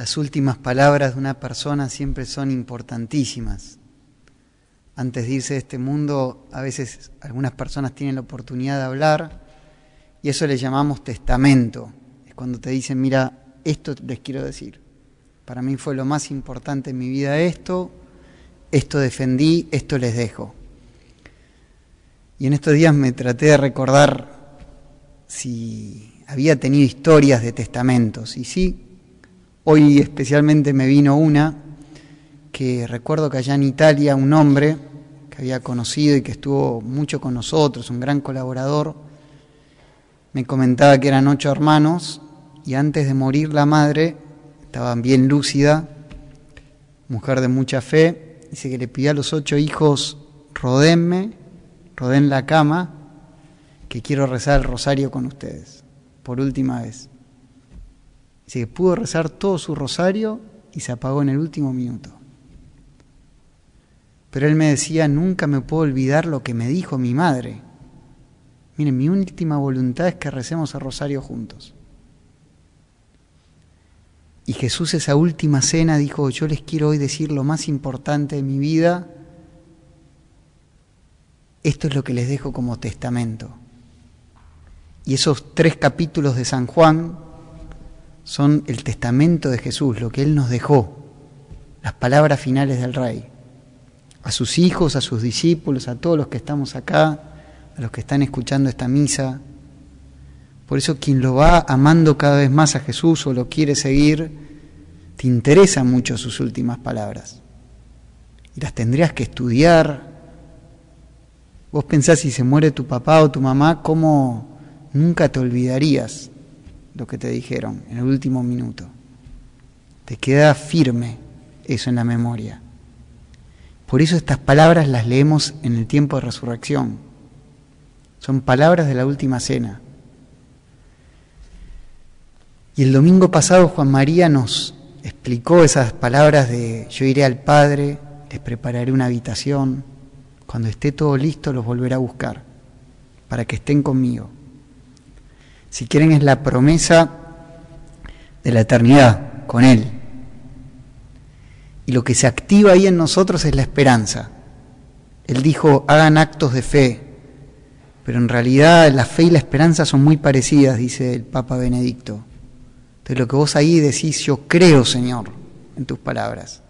Las últimas palabras de una persona siempre son importantísimas. Antes de irse de este mundo, a veces algunas personas tienen la oportunidad de hablar y eso le llamamos testamento. Es cuando te dicen, mira, esto les quiero decir. Para mí fue lo más importante en mi vida esto, esto defendí, esto les dejo. Y en estos días me traté de recordar si había tenido historias de testamentos. Y sí, hoy especialmente me vino una que recuerdo que allá en Italia un hombre que había conocido y que estuvo mucho con nosotros, un gran colaborador, me comentaba que eran ocho hermanos y antes de morir la madre, estaba bien lúcida, mujer de mucha fe, dice que le pidió a los ocho hijos, rodenme, roden la cama, que quiero rezar el rosario con ustedes, por última vez. Que pudo rezar todo su rosario y se apagó en el último minuto. Pero él me decía, nunca me puedo olvidar lo que me dijo mi madre. Miren, mi última voluntad es que recemos el rosario juntos. Y Jesús esa última cena dijo, yo les quiero hoy decir lo más importante de mi vida, esto es lo que les dejo como testamento. Y esos tres capítulos de San Juan son el testamento de Jesús, lo que Él nos dejó, las palabras finales del Rey, a sus hijos, a sus discípulos, a todos los que estamos acá, a los que están escuchando esta misa. Por eso quien lo va amando cada vez más a Jesús o lo quiere seguir, te interesa mucho sus últimas palabras. Y las tendrías que estudiar. Vos pensás si se muere tu papá o tu mamá, ¿cómo nunca te olvidarías lo que te dijeron en el último minuto? Te queda firme eso en la memoria. Por eso estas palabras las leemos en el tiempo de resurrección. Son palabras de la última cena. Y el domingo pasado Juan María nos explicó esas palabras de yo iré al Padre, les prepararé una habitación, cuando esté todo listo los volveré a buscar, para que estén conmigo. Si quieren es la promesa de la eternidad con Él. Y lo que se activa ahí en nosotros es la esperanza. Él dijo, hagan actos de fe, pero en realidad la fe y la esperanza son muy parecidas, dice el Papa Benedicto. Entonces lo que vos ahí decís, yo creo, Señor, en tus palabras.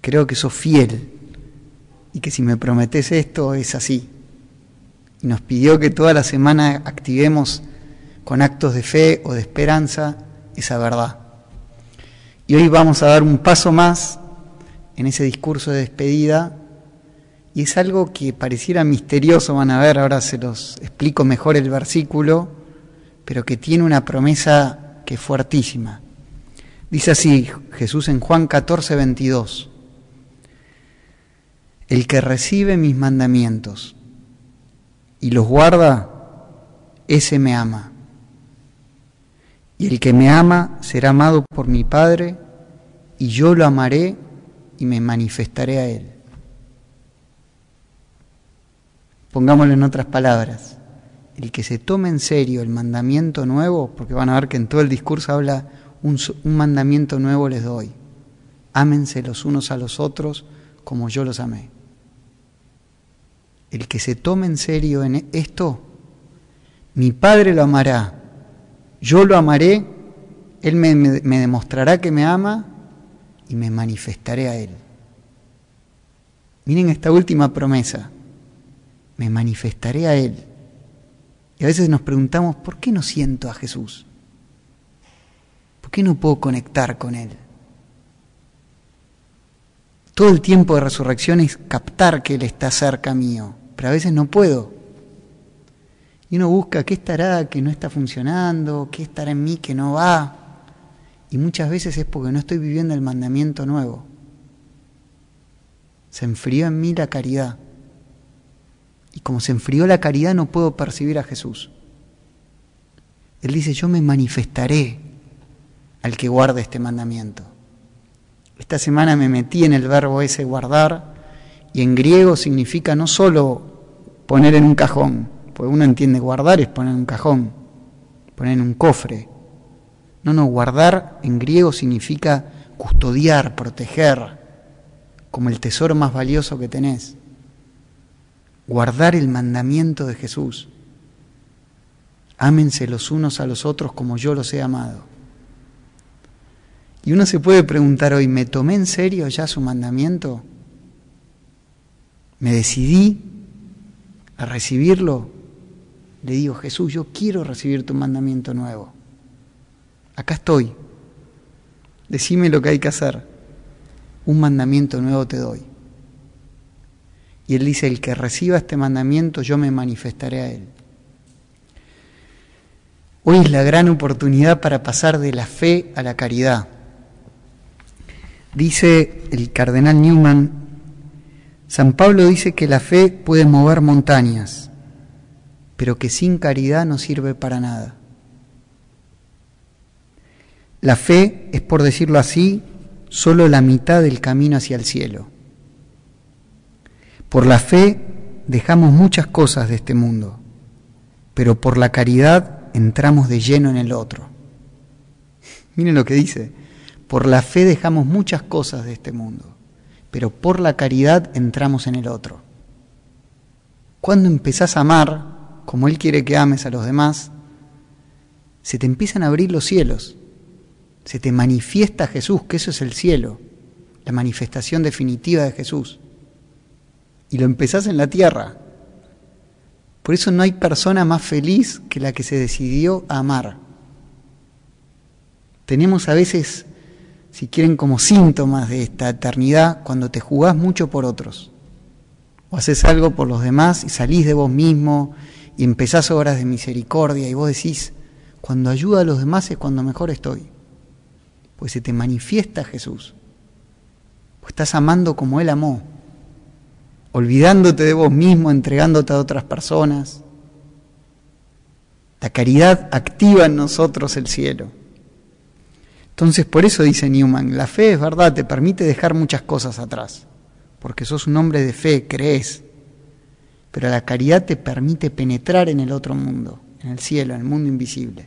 Creo que sos fiel y que si me prometes esto es así. Y nos pidió que toda la semana activemos con actos de fe o de esperanza esa verdad. Y hoy vamos a dar un paso más en ese discurso de despedida y es algo que pareciera misterioso, van a ver, ahora se los explico mejor el versículo, pero que tiene una promesa que es fuertísima. Dice así Jesús en Juan 14, 22. El que recibe mis mandamientos y los guarda, ese me ama. Y el que me ama será amado por mi Padre, y yo lo amaré y me manifestaré a él. Pongámoslo en otras palabras el que se tome en serio el mandamiento nuevo, porque van a ver que en todo el discurso habla un, mandamiento nuevo les doy. Ámense los unos a los otros como yo los amé. El que se tome en serio en esto, mi Padre lo amará, yo lo amaré, Él me, demostrará que me ama y me manifestaré a Él. Miren esta última promesa, me manifestaré a Él. Y a veces nos preguntamos, ¿por qué no siento a Jesús? ¿Por qué no puedo conectar con Él? Todo el tiempo de resurrección es captar que Él está cerca mío, pero a veces no puedo. Y uno busca qué estará que no está funcionando, qué estará en mí que no va. Y muchas veces es porque no estoy viviendo el mandamiento nuevo. Se enfrió en mí la caridad. Y como se enfrió la caridad no puedo percibir a Jesús. Él dice, yo me manifestaré al que guarde este mandamiento. Esta semana me metí en el verbo ese guardar y en griego significa no solo poner en un cajón, porque uno entiende guardar es poner en un cajón, poner en un cofre, No, no, guardar en griego significa custodiar, proteger, como el tesoro más valioso que tenés. Guardar el mandamiento de Jesús. Ámense los unos a los otros como yo los he amado. Y uno se puede preguntar hoy, ¿me tomé en serio ya su mandamiento? ¿Me decidí a recibirlo? Le digo, Jesús, yo quiero recibir tu mandamiento nuevo. Acá estoy. Decime lo que hay que hacer. Un mandamiento nuevo te doy. Y él dice, el que reciba este mandamiento, yo me manifestaré a él. Hoy es la gran oportunidad para pasar de la fe a la caridad. Dice el cardenal Newman, San Pablo dice que la fe puede mover montañas, pero que sin caridad no sirve para nada. La fe es, por decirlo así, solo la mitad del camino hacia el cielo. Por la fe dejamos muchas cosas de este mundo, pero por la caridad entramos de lleno en el otro. Miren lo que dice, por la fe dejamos muchas cosas de este mundo, pero por la caridad entramos en el otro. Cuando empezás a amar, como Él quiere que ames a los demás, se te empiezan a abrir los cielos, se te manifiesta Jesús, que eso es el cielo, la manifestación definitiva de Jesús. Y lo empezás en la tierra. Por eso no hay persona más feliz que la que se decidió a amar. Tenemos a veces si quieren, como síntomas de esta eternidad cuando te jugás mucho por otros. O haces algo por los demás y salís de vos mismo y empezás obras de misericordia y vos decís, cuando ayuda a los demás es cuando mejor estoy. Pues se te manifiesta Jesús. Pues estás amando como Él amó, olvidándote de vos mismo, entregándote a otras personas. La caridad activa en nosotros el cielo. Entonces, por eso dice Newman, la fe es verdad, te permite dejar muchas cosas atrás, porque sos un hombre de fe, crees, pero la caridad te permite penetrar en el otro mundo, en el cielo, en el mundo invisible.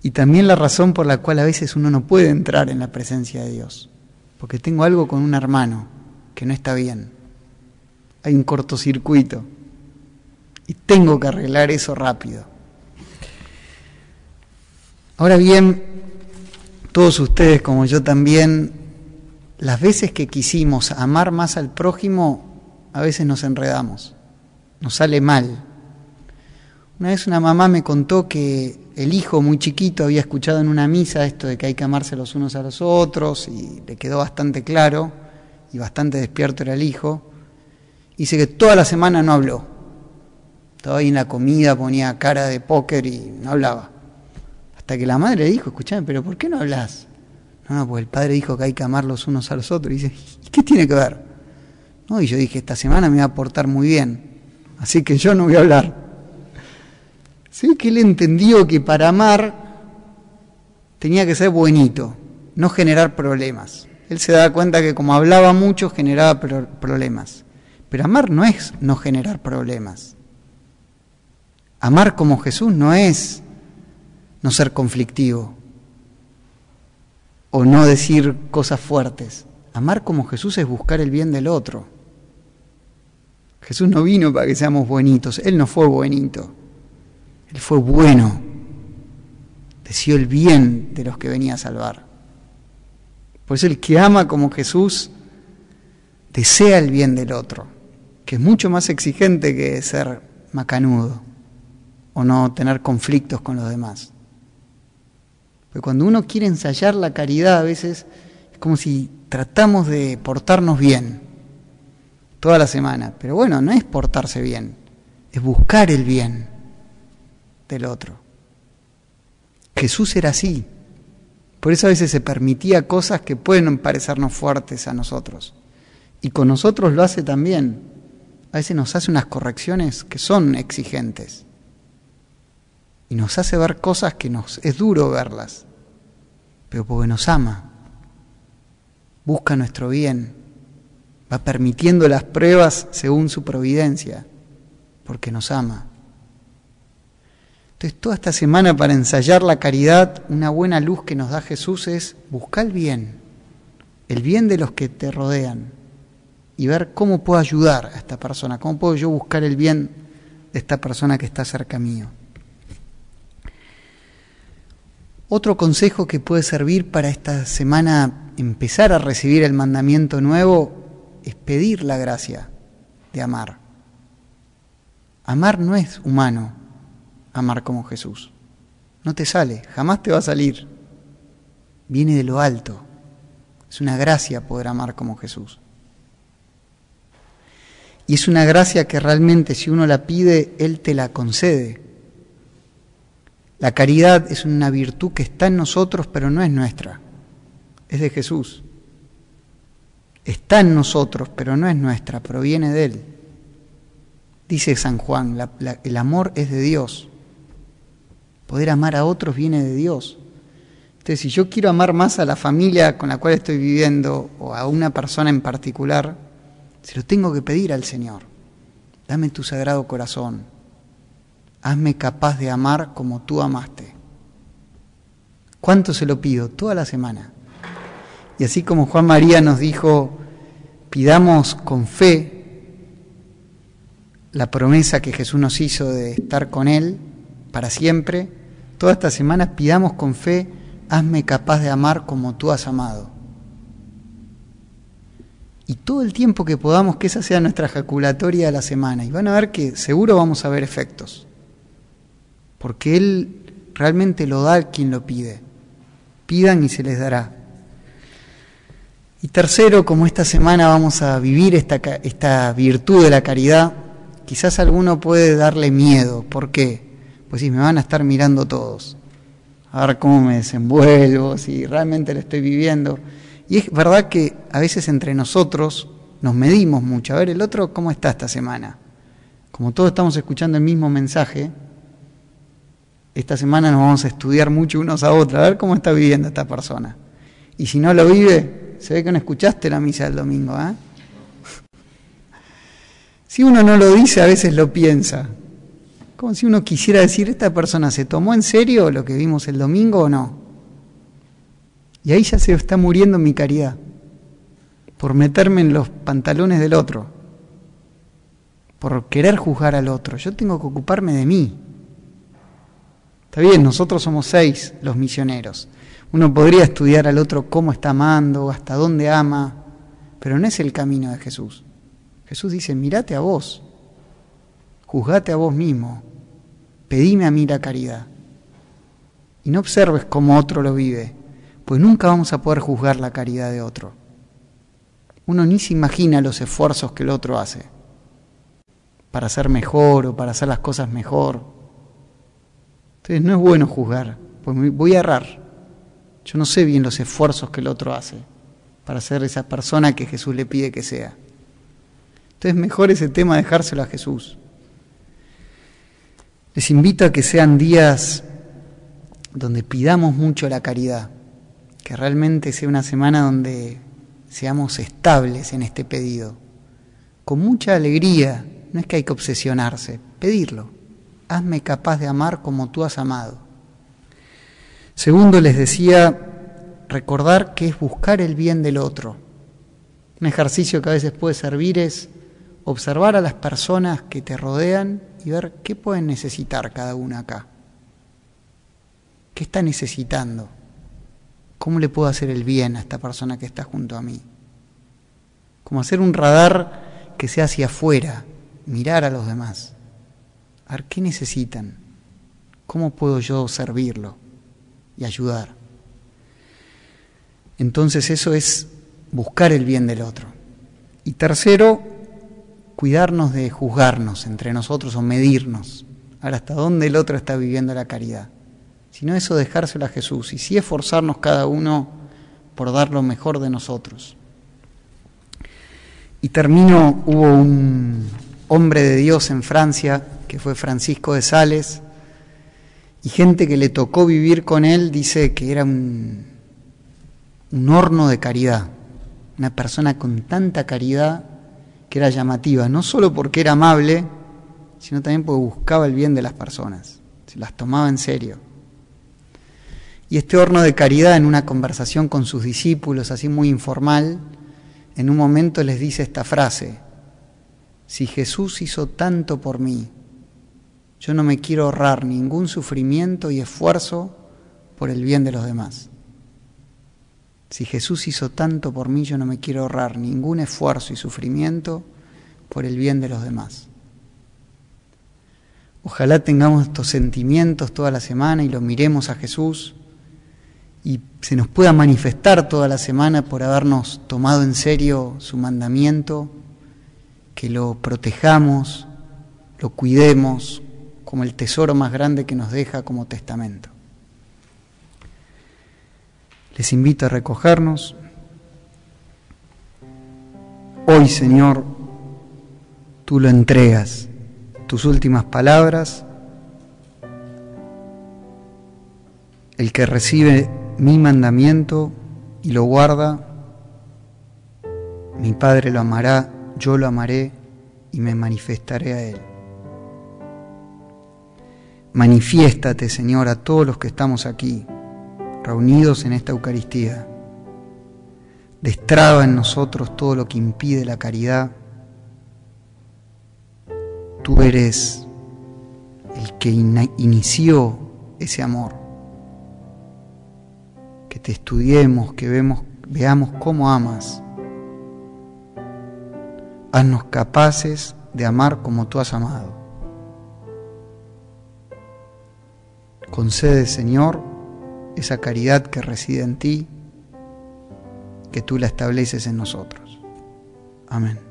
Y también la razón por la cual a veces uno no puede entrar en la presencia de Dios, porque tengo algo con un hermano que no está bien, hay un cortocircuito, y tengo que arreglar eso rápido. Ahora bien, todos ustedes como yo también, las veces que quisimos amar más al prójimo, a veces nos enredamos, nos sale mal. Una vez una mamá me contó que el hijo muy chiquito había escuchado en una misa esto de que hay que amarse los unos a los otros y le quedó bastante claro y bastante despierto era el hijo. Dice que toda la semana no habló. Estaba ahí en la comida, ponía cara de póker y no hablaba. Hasta que la madre le dijo, escuchame, pero ¿por qué no hablas? No, no, porque el padre dijo que hay que amar los unos a los otros. Y dice, ¿qué tiene que ver? Y yo dije, esta semana me va a portar muy bien, así que yo no voy a hablar. Sí que él entendió que para amar tenía que ser buenito, no generar problemas. Él se daba cuenta que como hablaba mucho generaba problemas. Pero amar no es no generar problemas. Amar como Jesús no es no ser conflictivo o no decir cosas fuertes. Amar como Jesús es buscar el bien del otro. Jesús no vino para que seamos buenitos, Él no fue buenito, Él fue bueno, deseó el bien de los que venía a salvar. Por eso el que ama como Jesús desea el bien del otro, que es mucho más exigente que ser macanudo o no tener conflictos con los demás. Porque cuando uno quiere ensayar la caridad a veces es como si tratamos de portarnos bien toda la semana. Pero bueno, no es portarse bien, es buscar el bien del otro. Jesús era así. Por eso a veces se permitía cosas que pueden parecernos fuertes a nosotros. Y con nosotros lo hace también. A veces nos hace unas correcciones que son exigentes y nos hace ver cosas que nos es duro verlas, pero porque nos ama, busca nuestro bien, va permitiendo las pruebas según su providencia, porque nos ama. Entonces, toda esta semana para ensayar la caridad, una buena luz que nos da Jesús es buscar el bien, el bien de los que te rodean y ver cómo puedo ayudar a esta persona, cómo puedo yo buscar el bien de esta persona que está cerca mío. Otro consejo que puede servir para esta semana empezar a recibir el mandamiento nuevo es pedir la gracia de amar. Amar no es humano, amar como Jesús. No te sale, jamás te va a salir. Viene de lo alto. Es una gracia poder amar como Jesús. Y es una gracia que realmente si uno la pide, Él te la concede. La caridad es una virtud que está en nosotros, pero no es nuestra. Es de Jesús. Está en nosotros, pero no es nuestra, proviene de Él. Dice San Juan, el amor es de Dios. Poder amar a otros viene de Dios. Entonces, si yo quiero amar más a la familia con la cual estoy viviendo o a una persona en particular, se lo tengo que pedir al Señor. Dame tu sagrado corazón. Hazme capaz de amar como tú amaste. ¿Cuánto se lo pido? Toda la semana. Y así como Juan María nos dijo, pidamos con fe la promesa que Jesús nos hizo de estar con Él para siempre, todas estas semanas pidamos con fe, hazme capaz de amar como tú has amado. Y todo el tiempo que podamos, que esa sea nuestra ejaculatoria de la semana. Y van a ver que seguro vamos a ver efectos. Porque Él realmente lo da a quien lo pide. Pidan y se les dará. Y tercero, como esta semana vamos a vivir esta, virtud de la caridad, quizás alguno puede darle miedo. ¿Por qué? pues sí, me van a estar mirando todos, a ver cómo me desenvuelvo, si realmente lo estoy viviendo. Y es verdad que a veces entre nosotros nos medimos mucho, a ver el otro cómo está esta semana. Como todos estamos escuchando el mismo mensaje, esta semana nos vamos a estudiar mucho unos a otros, a ver cómo está viviendo esta persona. Y si no lo vive, se ve que no escuchaste la misa del domingo. ¿eh? Si uno no lo dice, a veces lo piensa. Como si uno quisiera decir, ¿esta persona se tomó en serio lo que vimos el domingo o no? Y ahí ya se está muriendo mi caridad, por meterme en los pantalones del otro, por querer juzgar al otro. Yo tengo que ocuparme de mí. Está bien, nosotros somos seis los misioneros. Uno podría estudiar al otro cómo está amando, hasta dónde ama, pero no es el camino de Jesús. Jesús dice, mirate a vos, juzgate a vos mismo, pedime a mí la caridad. Y no observes cómo otro lo vive, pues nunca vamos a poder juzgar la caridad de otro. Uno ni se imagina los esfuerzos que el otro hace para ser mejor o para hacer las cosas mejor. Entonces no es bueno juzgar, pues voy a errar. Yo no sé bien los esfuerzos que el otro hace para ser esa persona que Jesús le pide que sea. Entonces mejor ese tema dejárselo a Jesús. Les invito a que sean días donde pidamos mucho la caridad, que realmente sea una semana donde seamos estables en este pedido, con mucha alegría, no es que hay que obsesionarse, pedirlo, hazme capaz de amar como tú has amado. Segundo, les decía, recordar que es buscar el bien del otro. Un ejercicio que a veces puede servir es observar a las personas que te rodean y ver qué pueden necesitar cada una acá. ¿Qué está necesitando? ¿Cómo le puedo hacer el bien a esta persona que está junto a mí? Como hacer un radar que sea hacia afuera, mirar a los demás. A ver qué necesitan. ¿Cómo puedo yo servirlo y ayudar? Entonces eso es buscar el bien del otro. Y tercero, cuidarnos de juzgarnos entre nosotros o medirnos, a ver hasta dónde el otro está viviendo la caridad, sino eso dejárselo a Jesús y sí esforzarnos cada uno por dar lo mejor de nosotros. Y termino, hubo un hombre de Dios en Francia, que fue Francisco de Sales, y gente que le tocó vivir con él dice que era un, horno de caridad, una persona con tanta caridad que era llamativa, no solo porque era amable, sino también porque buscaba el bien de las personas. se las tomaba en serio. Y este horno de caridad en una conversación con sus discípulos, así muy informal, en un momento les dice esta frase, si Jesús hizo tanto por mí, yo no me quiero ahorrar ningún sufrimiento y esfuerzo por el bien de los demás. Si Jesús hizo tanto por mí, yo no me quiero ahorrar ningún esfuerzo y sufrimiento por el bien de los demás. Ojalá tengamos estos sentimientos toda la semana y lo miremos a Jesús y se nos pueda manifestar toda la semana por habernos tomado en serio su mandamiento, que lo protejamos, lo cuidemos como el tesoro más grande que nos deja como testamento. Les invito a recogernos. Hoy, Señor, tú lo entregas, tus últimas palabras. El que recibe mi mandamiento y lo guarda, mi Padre lo amará, yo lo amaré y me manifestaré a Él. Manifiéstate, Señor, a todos los que estamos aquí reunidos en esta Eucaristía. Destraba en nosotros todo lo que impide la caridad. Tú eres el que inició ese amor. Que te estudiemos, que vemos, veamos cómo amas. Haznos capaces de amar como tú has amado. Concede, Señor, esa caridad que reside en ti, que tú la estableces en nosotros. Amén.